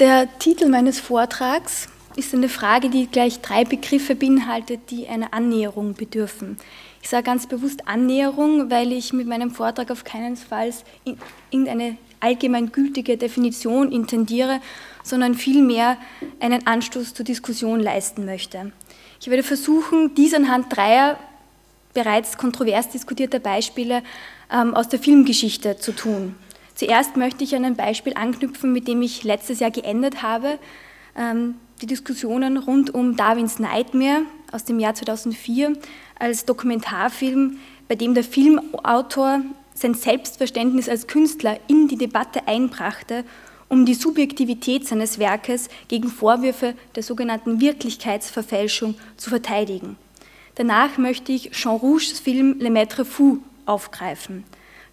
Der Titel meines Vortrags ist eine Frage, die gleich drei Begriffe beinhaltet, die einer Annäherung bedürfen. Ich sage ganz bewusst Annäherung, weil ich mit meinem Vortrag auf keinen Fall irgendeine allgemeingültige Definition intendiere, sondern vielmehr einen Anstoß zur Diskussion leisten möchte. Ich werde versuchen, dies anhand dreier bereits kontrovers diskutierter Beispiele ähm, aus der Filmgeschichte zu tun. Zuerst möchte ich an ein Beispiel anknüpfen, mit dem ich letztes Jahr geendet habe. Ähm, die Diskussionen rund um Darwins Nightmare aus dem Jahr 2004 als Dokumentarfilm, bei dem der Filmautor sein Selbstverständnis als Künstler in die Debatte einbrachte, um die Subjektivität seines Werkes gegen Vorwürfe der sogenannten Wirklichkeitsverfälschung zu verteidigen. Danach möchte ich Jean Rouges Film Le Maître Fou aufgreifen.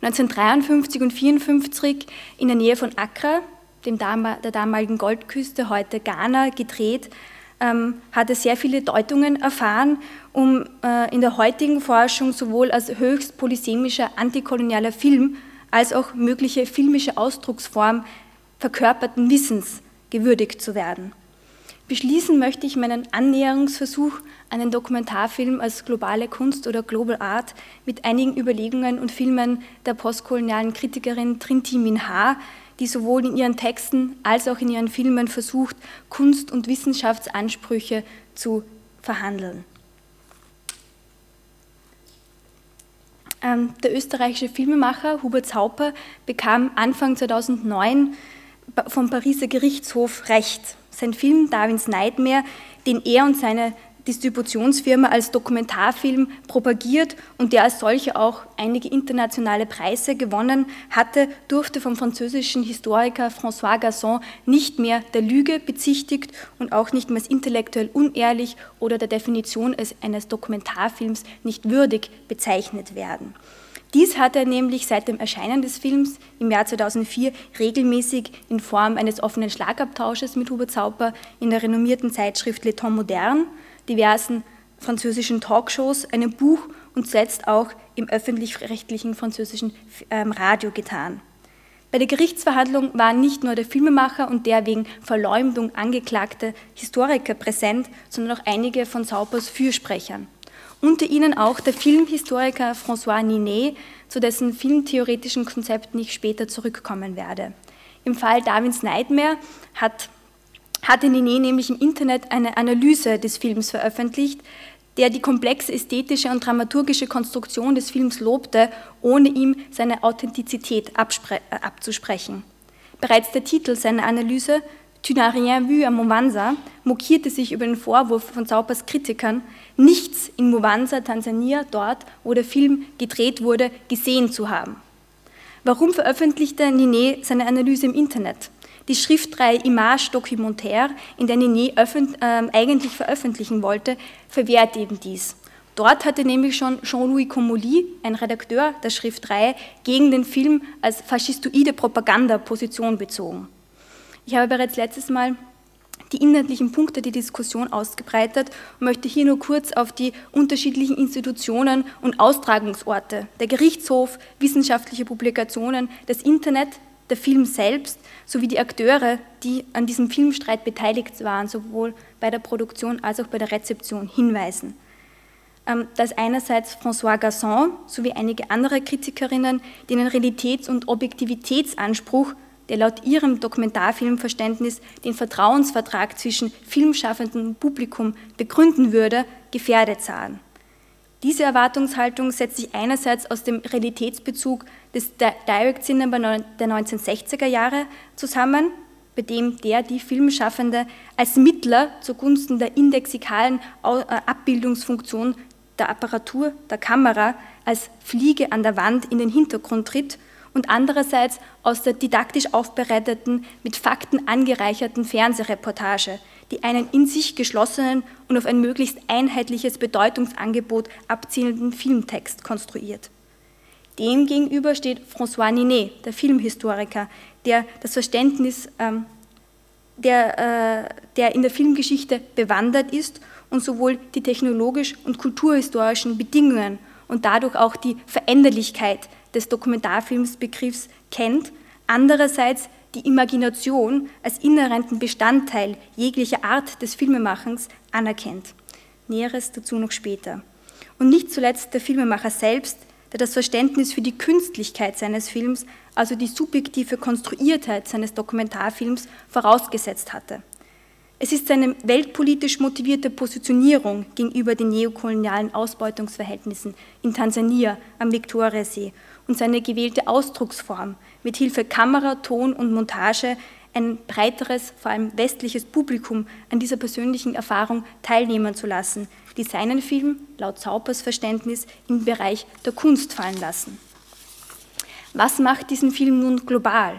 1953 und 1954 in der Nähe von Accra, dem der damaligen Goldküste, heute Ghana, gedreht, ähm, hat er sehr viele Deutungen erfahren, um äh, in der heutigen Forschung sowohl als höchst polysemischer antikolonialer Film als auch mögliche filmische Ausdrucksform verkörperten Wissens gewürdigt zu werden. Beschließen möchte ich meinen Annäherungsversuch an den Dokumentarfilm als globale Kunst oder Global Art mit einigen Überlegungen und Filmen der postkolonialen Kritikerin Trinti Minha, die sowohl in ihren Texten als auch in ihren Filmen versucht, Kunst- und Wissenschaftsansprüche zu verhandeln. Ähm, der österreichische Filmemacher Hubert Sauper bekam Anfang 2009 vom Pariser Gerichtshof Recht. Sein Film Darwins Nightmare, den er und seine Distributionsfirma als Dokumentarfilm propagiert und der als solcher auch einige internationale Preise gewonnen hatte, durfte vom französischen Historiker François Gasson nicht mehr der Lüge bezichtigt und auch nicht mehr als intellektuell unehrlich oder der Definition eines Dokumentarfilms nicht würdig bezeichnet werden. Dies hat er nämlich seit dem Erscheinen des Films im Jahr 2004 regelmäßig in Form eines offenen Schlagabtausches mit Hubert Sauper in der renommierten Zeitschrift Le Temps Moderne, diversen französischen Talkshows, einem Buch und zuletzt auch im öffentlich-rechtlichen französischen ähm, Radio getan. Bei der Gerichtsverhandlung waren nicht nur der Filmemacher und der wegen Verleumdung angeklagte Historiker präsent, sondern auch einige von Saupers Fürsprechern unter ihnen auch der Filmhistoriker François Ninet, zu dessen filmtheoretischen Konzepten ich später zurückkommen werde. Im Fall Darwins Nightmare hat, hatte Ninet nämlich im Internet eine Analyse des Films veröffentlicht, der die komplexe ästhetische und dramaturgische Konstruktion des Films lobte, ohne ihm seine Authentizität äh, abzusprechen. Bereits der Titel seiner Analyse Tu n'as rien vu à Mwanza mokierte sich über den Vorwurf von Saupers Kritikern, nichts in Mwanza, Tansania, dort, wo der Film gedreht wurde, gesehen zu haben. Warum veröffentlichte Nine seine Analyse im Internet? Die Schriftreihe Image Documentaire, in der Nine äh, eigentlich veröffentlichen wollte, verwehrt eben dies. Dort hatte nämlich schon Jean-Louis Comolli, ein Redakteur der Schriftreihe, gegen den Film als faschistoide Propaganda Position bezogen. Ich habe bereits letztes Mal die inhaltlichen Punkte der Diskussion ausgebreitet und möchte hier nur kurz auf die unterschiedlichen Institutionen und Austragungsorte, der Gerichtshof, wissenschaftliche Publikationen, das Internet, der Film selbst sowie die Akteure, die an diesem Filmstreit beteiligt waren, sowohl bei der Produktion als auch bei der Rezeption, hinweisen. Ähm, dass einerseits François Gasson sowie einige andere Kritikerinnen, denen Realitäts- und Objektivitätsanspruch der laut ihrem Dokumentarfilmverständnis den Vertrauensvertrag zwischen filmschaffendem und Publikum begründen würde, gefährdet sahen. Diese Erwartungshaltung setzt sich einerseits aus dem Realitätsbezug des Direct Cinema der 1960er Jahre zusammen, bei dem der die Filmschaffende als Mittler zugunsten der indexikalen äh, Abbildungsfunktion der Apparatur der Kamera als Fliege an der Wand in den Hintergrund tritt und andererseits aus der didaktisch aufbereiteten, mit Fakten angereicherten Fernsehreportage, die einen in sich geschlossenen und auf ein möglichst einheitliches Bedeutungsangebot abzielenden Filmtext konstruiert. Demgegenüber steht François Ninet, der Filmhistoriker, der das Verständnis, ähm, der, äh, der in der Filmgeschichte bewandert ist und sowohl die technologisch und kulturhistorischen Bedingungen und dadurch auch die Veränderlichkeit des Dokumentarfilmsbegriffs kennt, andererseits die Imagination als inhärenten Bestandteil jeglicher Art des Filmemachens anerkennt. Näheres dazu noch später. Und nicht zuletzt der Filmemacher selbst, der das Verständnis für die Künstlichkeit seines Films, also die subjektive Konstruiertheit seines Dokumentarfilms, vorausgesetzt hatte. Es ist seine weltpolitisch motivierte Positionierung gegenüber den neokolonialen Ausbeutungsverhältnissen in Tansania am Viktoriasee und seine gewählte Ausdrucksform, mit Hilfe Kamera, Ton und Montage ein breiteres, vor allem westliches Publikum an dieser persönlichen Erfahrung teilnehmen zu lassen, die seinen Film, laut Zaupers Verständnis, im Bereich der Kunst fallen lassen. Was macht diesen Film nun global?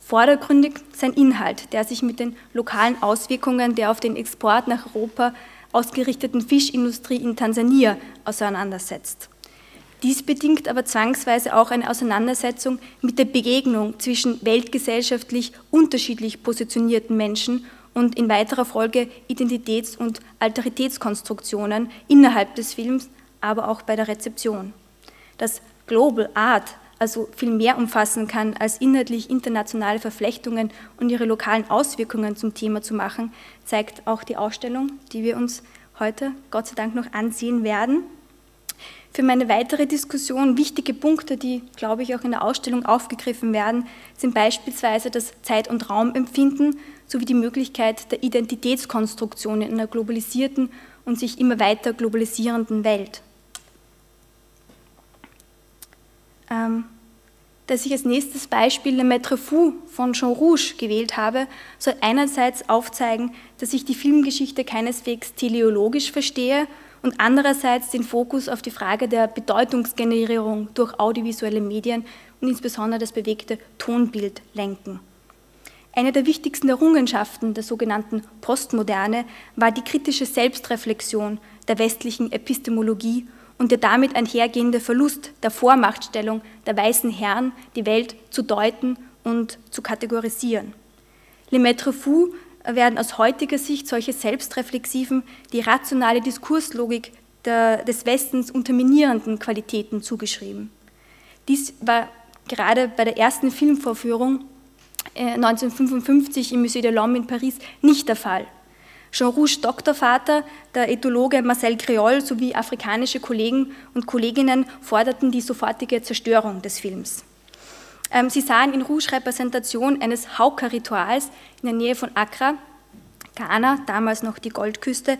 Vordergründig sein Inhalt, der sich mit den lokalen Auswirkungen der auf den Export nach Europa ausgerichteten Fischindustrie in Tansania auseinandersetzt. Dies bedingt aber zwangsweise auch eine Auseinandersetzung mit der Begegnung zwischen weltgesellschaftlich unterschiedlich positionierten Menschen und in weiterer Folge Identitäts- und Alteritätskonstruktionen innerhalb des Films, aber auch bei der Rezeption. Das Global Art also viel mehr umfassen kann, als inhaltlich internationale Verflechtungen und ihre lokalen Auswirkungen zum Thema zu machen, zeigt auch die Ausstellung, die wir uns heute Gott sei Dank noch ansehen werden. Für meine weitere Diskussion wichtige Punkte, die, glaube ich, auch in der Ausstellung aufgegriffen werden, sind beispielsweise das Zeit- und Raumempfinden sowie die Möglichkeit der Identitätskonstruktion in einer globalisierten und sich immer weiter globalisierenden Welt. Ähm, dass ich als nächstes Beispiel Le Maître Fou von Jean Rouge gewählt habe, soll einerseits aufzeigen, dass ich die Filmgeschichte keineswegs teleologisch verstehe und andererseits den Fokus auf die Frage der Bedeutungsgenerierung durch audiovisuelle Medien und insbesondere das bewegte Tonbild lenken. Eine der wichtigsten Errungenschaften der sogenannten Postmoderne war die kritische Selbstreflexion der westlichen Epistemologie und der damit einhergehende Verlust der Vormachtstellung der weißen Herren, die Welt zu deuten und zu kategorisieren. Le Maître Fou werden aus heutiger Sicht solche selbstreflexiven, die rationale Diskurslogik der, des Westens unterminierenden Qualitäten zugeschrieben. Dies war gerade bei der ersten Filmvorführung 1955 äh, im Musée de l'Homme in Paris nicht der Fall. Jean Rouge Doktorvater, der Ethologe Marcel Creol sowie afrikanische Kollegen und Kolleginnen forderten die sofortige Zerstörung des Films. Ähm, sie sahen in Rouge Repräsentation eines Hauka-Rituals in der Nähe von Accra, Ghana, damals noch die Goldküste,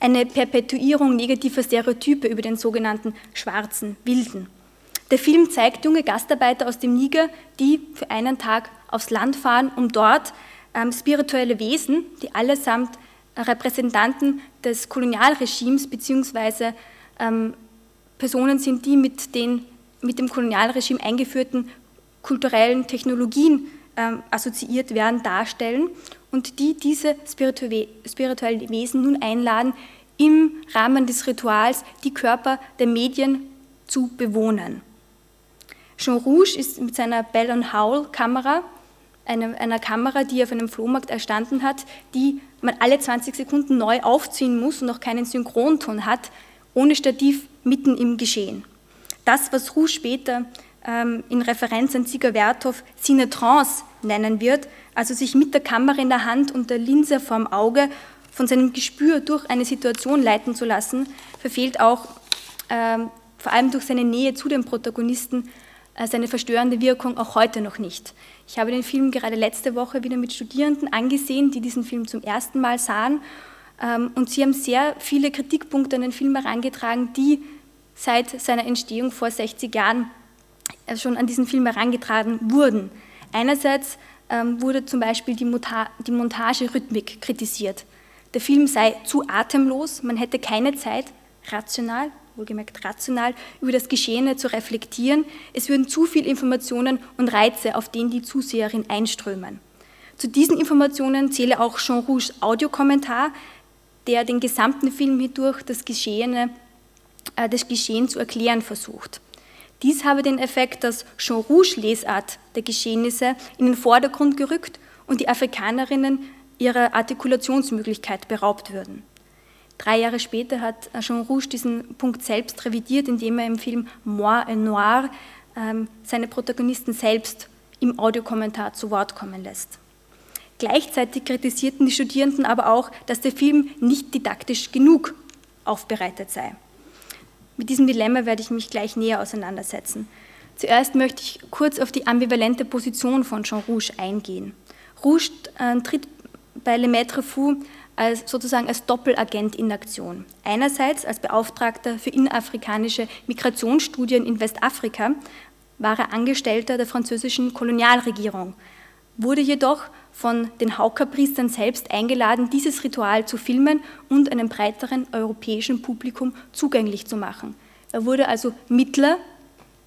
eine Perpetuierung negativer Stereotype über den sogenannten schwarzen Wilden. Der Film zeigt junge Gastarbeiter aus dem Niger, die für einen Tag aufs Land fahren, um dort ähm, spirituelle Wesen, die allesamt Repräsentanten des Kolonialregimes bzw. Ähm, Personen sind, die mit den mit dem Kolonialregime eingeführten kulturellen Technologien ähm, assoziiert werden, darstellen und die diese spirituellen Wesen nun einladen, im Rahmen des Rituals die Körper der Medien zu bewohnen. Jean Rouge ist mit seiner Bell Howell Kamera, einer, einer Kamera, die auf einem Flohmarkt erstanden hat, die man alle 20 Sekunden neu aufziehen muss und auch keinen Synchronton hat, ohne Stativ mitten im Geschehen. Das, was Rouge später in Referenz an Ziga Werthoff Cinetrance nennen wird, also sich mit der Kamera in der Hand und der Linse vorm Auge von seinem Gespür durch eine Situation leiten zu lassen, verfehlt auch ähm, vor allem durch seine Nähe zu den Protagonisten äh, seine verstörende Wirkung auch heute noch nicht. Ich habe den Film gerade letzte Woche wieder mit Studierenden angesehen, die diesen Film zum ersten Mal sahen. Ähm, und sie haben sehr viele Kritikpunkte an den Film herangetragen, die seit seiner Entstehung vor 60 Jahren schon an diesen Film herangetragen wurden. Einerseits ähm, wurde zum Beispiel die, Montagerhythmik kritisiert. Der Film sei zu atemlos, man hätte keine Zeit, rational wohlgemerkt rational, über das Geschehene zu reflektieren. Es würden zu viele Informationen und Reize auf den die Zuseherin einströmen. Zu diesen Informationen zähle auch Jean Rouges Audiokommentar, der den gesamten Film hindurch das Geschehene, äh, das Geschehen zu erklären versucht. Dies habe den Effekt, dass Jean Rouge Lesart der Geschehnisse in den Vordergrund gerückt und die Afrikanerinnen ihrer Artikulationsmöglichkeit beraubt würden. Drei Jahre später hat Jean Rouge diesen Punkt selbst revidiert, indem er im Film Moi et Noir ähm, seine Protagonisten selbst im Audiokommentar zu Wort kommen lässt. Gleichzeitig kritisierten die Studierenden aber auch, dass der Film nicht didaktisch genug aufbereitet sei. Mit diesem Dilemma werde ich mich gleich näher auseinandersetzen. Zuerst möchte ich kurz auf die ambivalente Position von Jean Rouge eingehen. Rouge äh, tritt bei Le Maître Fou als, sozusagen als Doppelagent in Aktion. Einerseits als Beauftragter für innerafrikanische Migrationsstudien in Westafrika war er Angestellter der französischen Kolonialregierung, wurde jedoch von den Hauka-Priestern selbst eingeladen, dieses Ritual zu filmen und einem breiteren europäischen Publikum zugänglich zu machen. Er wurde also Mittler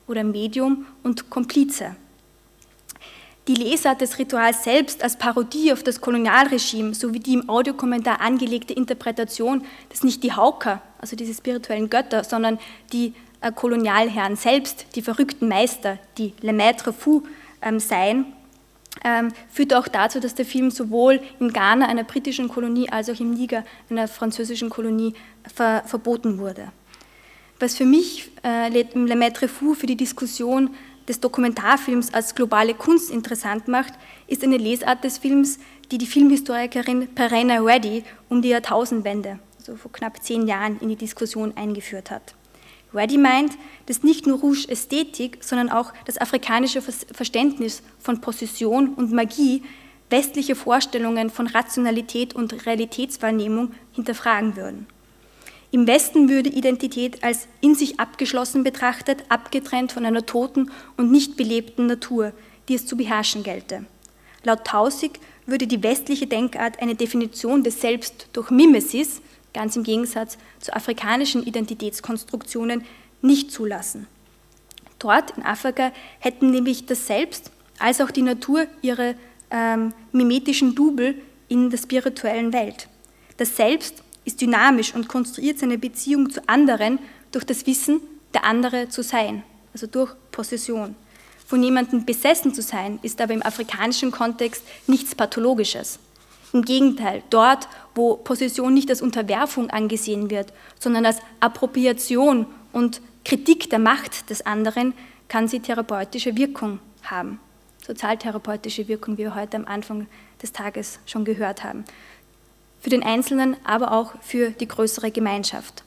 oder Medium und Komplize. Die Lesart des Rituals selbst als Parodie auf das Kolonialregime sowie die im Audiokommentar angelegte Interpretation, dass nicht die Hauker, also diese spirituellen Götter, sondern die äh, Kolonialherren selbst, die verrückten Meister, die Le Maître Fou ähm, seien, ähm, führt auch dazu, dass der Film sowohl in Ghana, einer britischen Kolonie, als auch im Niger, einer französischen Kolonie, ver verboten wurde. Was für mich äh, Le Maître Fou für die Diskussion des Dokumentarfilms als globale Kunst interessant macht, ist eine Lesart des Films, die die Filmhistorikerin Perena Reddy um die Jahrtausendwende, also vor knapp zehn Jahren, in die Diskussion eingeführt hat. Reddy meint, dass nicht nur Rouge Ästhetik, sondern auch das afrikanische Verständnis von Possession und Magie westliche Vorstellungen von Rationalität und Realitätswahrnehmung hinterfragen würden. Im Westen würde Identität als in sich abgeschlossen betrachtet, abgetrennt von einer toten und nicht belebten Natur, die es zu beherrschen gelte. Laut Tausig würde die westliche Denkart eine Definition des Selbst durch Mimesis, ganz im Gegensatz zu afrikanischen Identitätskonstruktionen, nicht zulassen. Dort in Afrika hätten nämlich das Selbst als auch die Natur ihre ähm, mimetischen Double in der spirituellen Welt. Das Selbst ist dynamisch und konstruiert seine Beziehung zu anderen durch das Wissen, der andere zu sein, also durch Possession. Von jemandem besessen zu sein, ist aber im afrikanischen Kontext nichts Pathologisches. Im Gegenteil, dort, wo Possession nicht als Unterwerfung angesehen wird, sondern als Appropriation und Kritik der Macht des anderen, kann sie therapeutische Wirkung haben. Sozialtherapeutische Wirkung, wie wir heute am Anfang des Tages schon gehört haben für den Einzelnen, aber auch für die größere Gemeinschaft.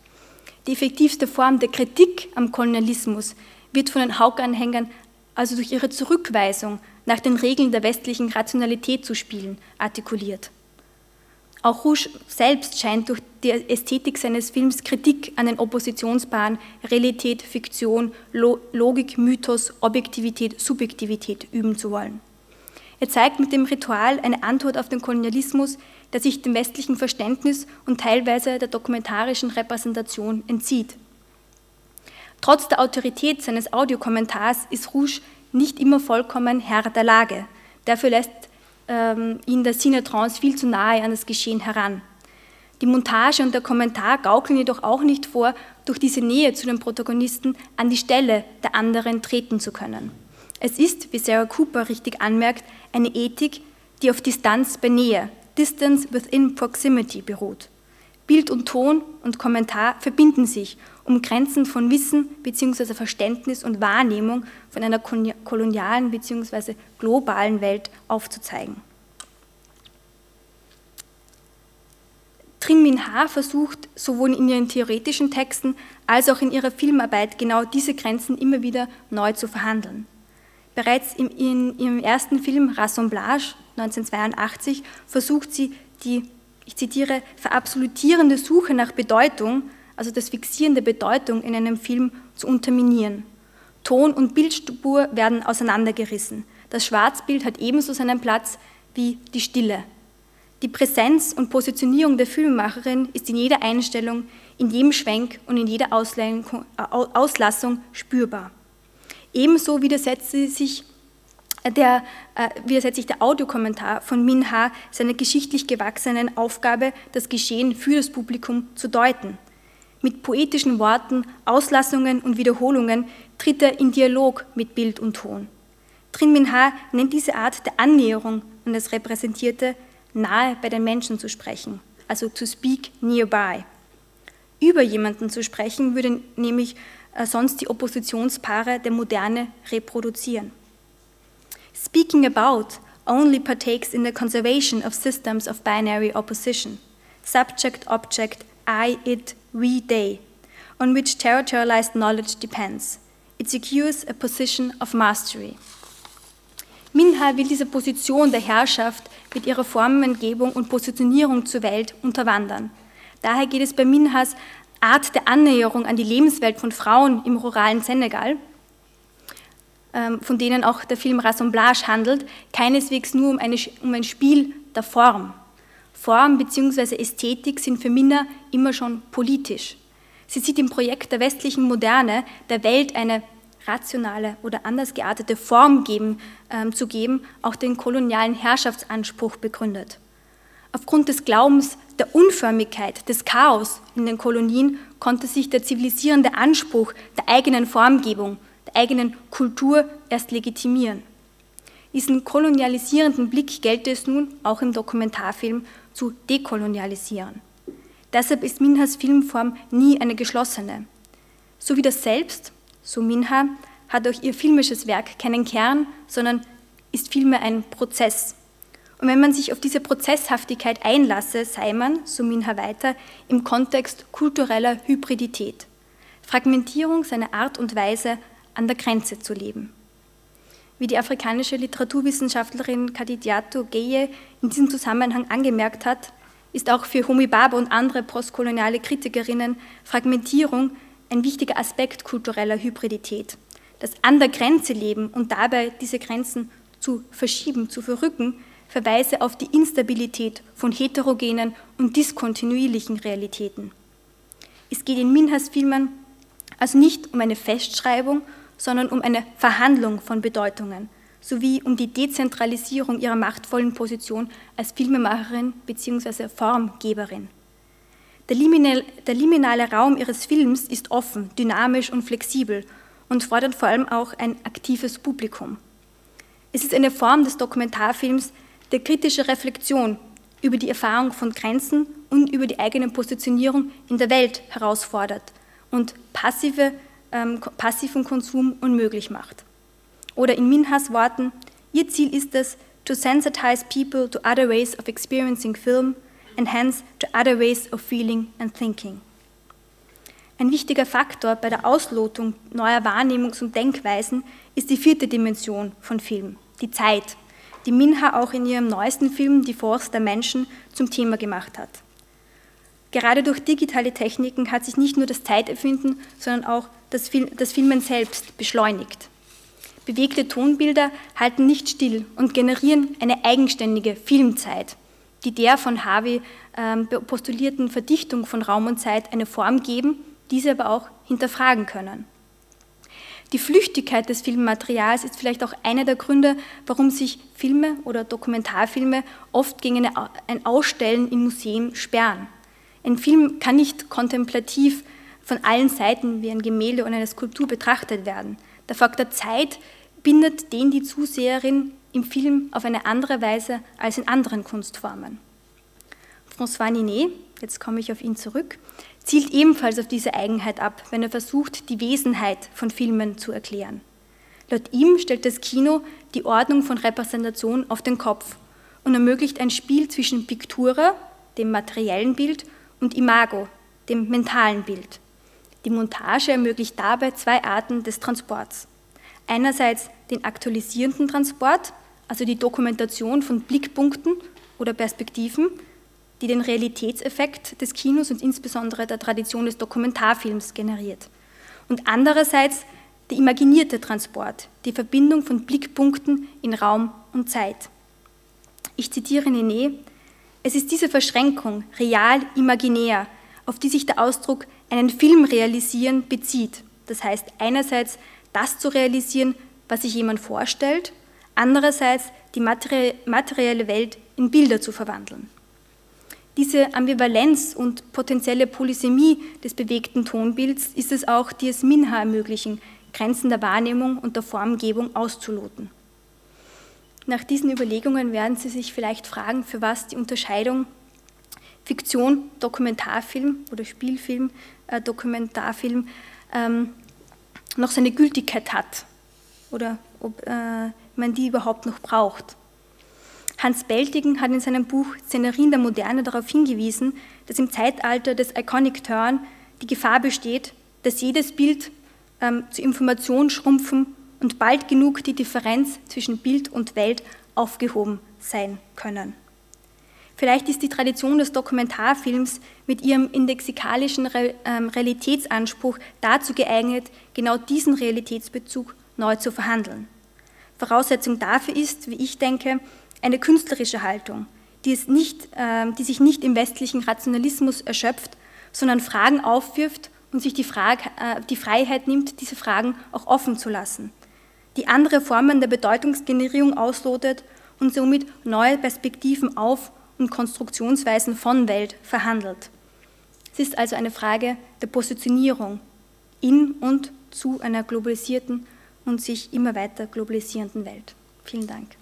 Die effektivste Form der Kritik am Kolonialismus wird von den Haug-Anhängern also durch ihre Zurückweisung nach den Regeln der westlichen Rationalität zu spielen, artikuliert. Auch Rouge selbst scheint durch die Ästhetik seines Films Kritik an den Oppositionspaaren Realität, Fiktion, Logik, Mythos, Objektivität, Subjektivität üben zu wollen. Er zeigt mit dem Ritual eine Antwort auf den Kolonialismus, der sich dem westlichen Verständnis und teilweise der dokumentarischen Repräsentation entzieht. Trotz der Autorität seines Audiokommentars ist Rouge nicht immer vollkommen Herr der Lage. Dafür lässt ähm, ihn der Cinetrance viel zu nahe an das Geschehen heran. Die Montage und der Kommentar gaukeln jedoch auch nicht vor, durch diese Nähe zu den Protagonisten an die Stelle der anderen treten zu können. Es ist, wie Sarah Cooper richtig anmerkt, eine Ethik, die auf Distanz bei Nähe, Distance within Proximity beruht. Bild und Ton und Kommentar verbinden sich, um Grenzen von Wissen bzw. Verständnis und Wahrnehmung von einer kolonialen bzw. globalen Welt aufzuzeigen. Trin Min Ha versucht sowohl in ihren theoretischen Texten als auch in ihrer Filmarbeit genau diese Grenzen immer wieder neu zu verhandeln. Bereits in ihrem ersten Film Rassemblage 1982 versucht sie die, ich zitiere, verabsolutierende Suche nach Bedeutung, also das Fixieren der Bedeutung in einem Film zu unterminieren. Ton und Bildspur werden auseinandergerissen. Das Schwarzbild hat ebenso seinen Platz wie die Stille. Die Präsenz und Positionierung der Filmemacherin ist in jeder Einstellung, in jedem Schwenk und in jeder Auslassung spürbar. Ebenso widersetzt sich der, äh, widersetzt sich der Audiokommentar von Min Ha seiner geschichtlich gewachsenen Aufgabe, das Geschehen für das Publikum zu deuten. Mit poetischen Worten, Auslassungen und Wiederholungen tritt er in Dialog mit Bild und Ton. Trin Min Ha nennt diese Art der Annäherung an das Repräsentierte nahe bei den Menschen zu sprechen, also to speak nearby. Über jemanden zu sprechen würde nämlich äh, sonst die Oppositionspaare der Moderne reproduzieren. Speaking about only partakes in the conservation of systems of binary opposition, subject, object, I, it, we, they, on which territorialized knowledge depends. It secures a position of mastery. Minha will diese Position der Herrschaft mit ihrer Formengebung und Positionierung zur Welt unterwandern. Daher geht es bei Minhas Art der Annäherung an die Lebenswelt von Frauen im ruralen Senegal, ähm, von denen auch der Film Rassemblage handelt, keineswegs nur um, eine, um ein Spiel der Form. Form bzw. Ästhetik sind für Minna immer schon politisch. Sie sieht im Projekt der westlichen Moderne der Welt eine rationale oder anders geartete Form geben, äh, zu geben, auch den kolonialen Herrschaftsanspruch begründet. Aufgrund des Glaubens der Unförmigkeit, des Chaos in den Kolonien konnte sich der zivilisierende Anspruch der eigenen Formgebung, der eigenen Kultur erst legitimieren. Diesen kolonialisierenden Blick gelte es nun auch im Dokumentarfilm zu dekolonialisieren. Deshalb ist Minhas Filmform nie eine geschlossene. So wie das Selbst, so Minha, hat auch ihr filmisches Werk keinen Kern, sondern ist vielmehr ein Prozess. Und wenn man sich auf diese Prozesshaftigkeit einlasse, sei man, so Minha weiter, im Kontext kultureller Hybridität, Fragmentierung seiner Art und Weise an der Grenze zu leben. Wie die afrikanische Literaturwissenschaftlerin Kadidiato Geye in diesem Zusammenhang angemerkt hat, ist auch für Homi Baba und andere postkoloniale Kritikerinnen Fragmentierung ein wichtiger Aspekt kultureller Hybridität. Das an der Grenze leben und dabei diese Grenzen zu verschieben, zu verrücken, verweise auf die Instabilität von heterogenen und diskontinuierlichen Realitäten. Es geht in Minhas Filmen also nicht um eine Festschreibung, sondern um eine Verhandlung von Bedeutungen sowie um die Dezentralisierung ihrer machtvollen Position als Filmemacherin bzw. Formgeberin. Der, liminal, der liminale Raum ihres Films ist offen, dynamisch und flexibel und fordert vor allem auch ein aktives Publikum. Es ist eine Form des Dokumentarfilms der kritischen Reflexion über die Erfahrung von Grenzen und über die eigene Positionierung in der Welt herausfordert und passive, ähm, passiven Konsum unmöglich macht. Oder in Minhas Worten, ihr Ziel ist es, to sensitize people to other ways of experiencing film and hence to other ways of feeling and thinking. Ein wichtiger Faktor bei der Auslotung neuer Wahrnehmungs- und Denkweisen ist die vierte Dimension von Film, die Zeit, die Minha auch in ihrem neuesten Film Die Force der Menschen zum Thema gemacht hat. Gerade durch digitale Techniken hat sich nicht nur das Zeiterfinden, sondern auch das, Fil das Filmen selbst beschleunigt. Bewegte Tonbilder halten nicht still und generieren eine eigenständige Filmzeit, die der von Harvey ähm, postulierten Verdichtung von Raum und Zeit eine Form geben, diese aber auch hinterfragen können. Die Flüchtigkeit des Filmmaterials ist vielleicht auch einer der Gründe, warum sich Filme oder Dokumentarfilme oft gegen ein Ausstellen in Museen sperren. Ein Film kann nicht kontemplativ von allen Seiten wie ein Gemälde oder eine Skulptur betrachtet werden. Der Faktor Zeit bindet den die Zuseherin im Film auf eine andere Weise als in anderen Kunstformen. François Ninet, jetzt komme ich auf ihn zurück, zielt ebenfalls auf diese Eigenheit ab, wenn er versucht, die Wesenheit von Filmen zu erklären. Laut ihm stellt das Kino die Ordnung von Repräsentation auf den Kopf und ermöglicht ein Spiel zwischen Pictura, dem materiellen Bild, und Imago, dem mentalen Bild. Die Montage ermöglicht dabei zwei Arten des Transports. Einerseits den aktualisierenden Transport, also die Dokumentation von Blickpunkten oder Perspektiven, die den Realitätseffekt des Kinos und insbesondere der Tradition des Dokumentarfilms generiert. Und andererseits der imaginierte Transport, die Verbindung von Blickpunkten in Raum und Zeit. Ich zitiere Nene, es ist diese Verschränkung, real-imaginär, auf die sich der Ausdruck einen Film realisieren bezieht. Das heißt, einerseits das zu realisieren, was sich jemand vorstellt, andererseits die materielle Welt in Bilder zu verwandeln. Diese Ambivalenz und potenzielle Polysemie des bewegten Tonbilds ist es auch, die es Minha ermöglichen, Grenzen der Wahrnehmung und der Formgebung auszuloten. Nach diesen Überlegungen werden Sie sich vielleicht fragen, für was die Unterscheidung Fiktion, Dokumentarfilm oder Spielfilm, äh, Dokumentarfilm ähm, noch seine Gültigkeit hat oder ob äh, man die überhaupt noch braucht. Hans Beltigen hat in seinem Buch Szenerien der Moderne darauf hingewiesen, dass im Zeitalter des Iconic Turn die Gefahr besteht, dass jedes Bild ähm, zur Information schrumpfen und bald genug die Differenz zwischen Bild und Welt aufgehoben sein können. Vielleicht ist die Tradition des Dokumentarfilms mit ihrem indexikalischen ähm, Realitätsanspruch dazu geeignet, genau diesen Realitätsbezug neu zu verhandeln. Voraussetzung dafür ist, wie ich denke, eine künstlerische Haltung, die, nicht, äh, die sich nicht im westlichen Rationalismus erschöpft, sondern Fragen aufwirft und sich die, Frage, äh, die Freiheit nimmt, diese Fragen auch offen zu lassen, die andere Formen der Bedeutungsgenerierung auslotet und somit neue Perspektiven auf und Konstruktionsweisen von Welt verhandelt. Es ist also eine Frage der Positionierung in und zu einer globalisierten und sich immer weiter globalisierenden Welt. Vielen Dank.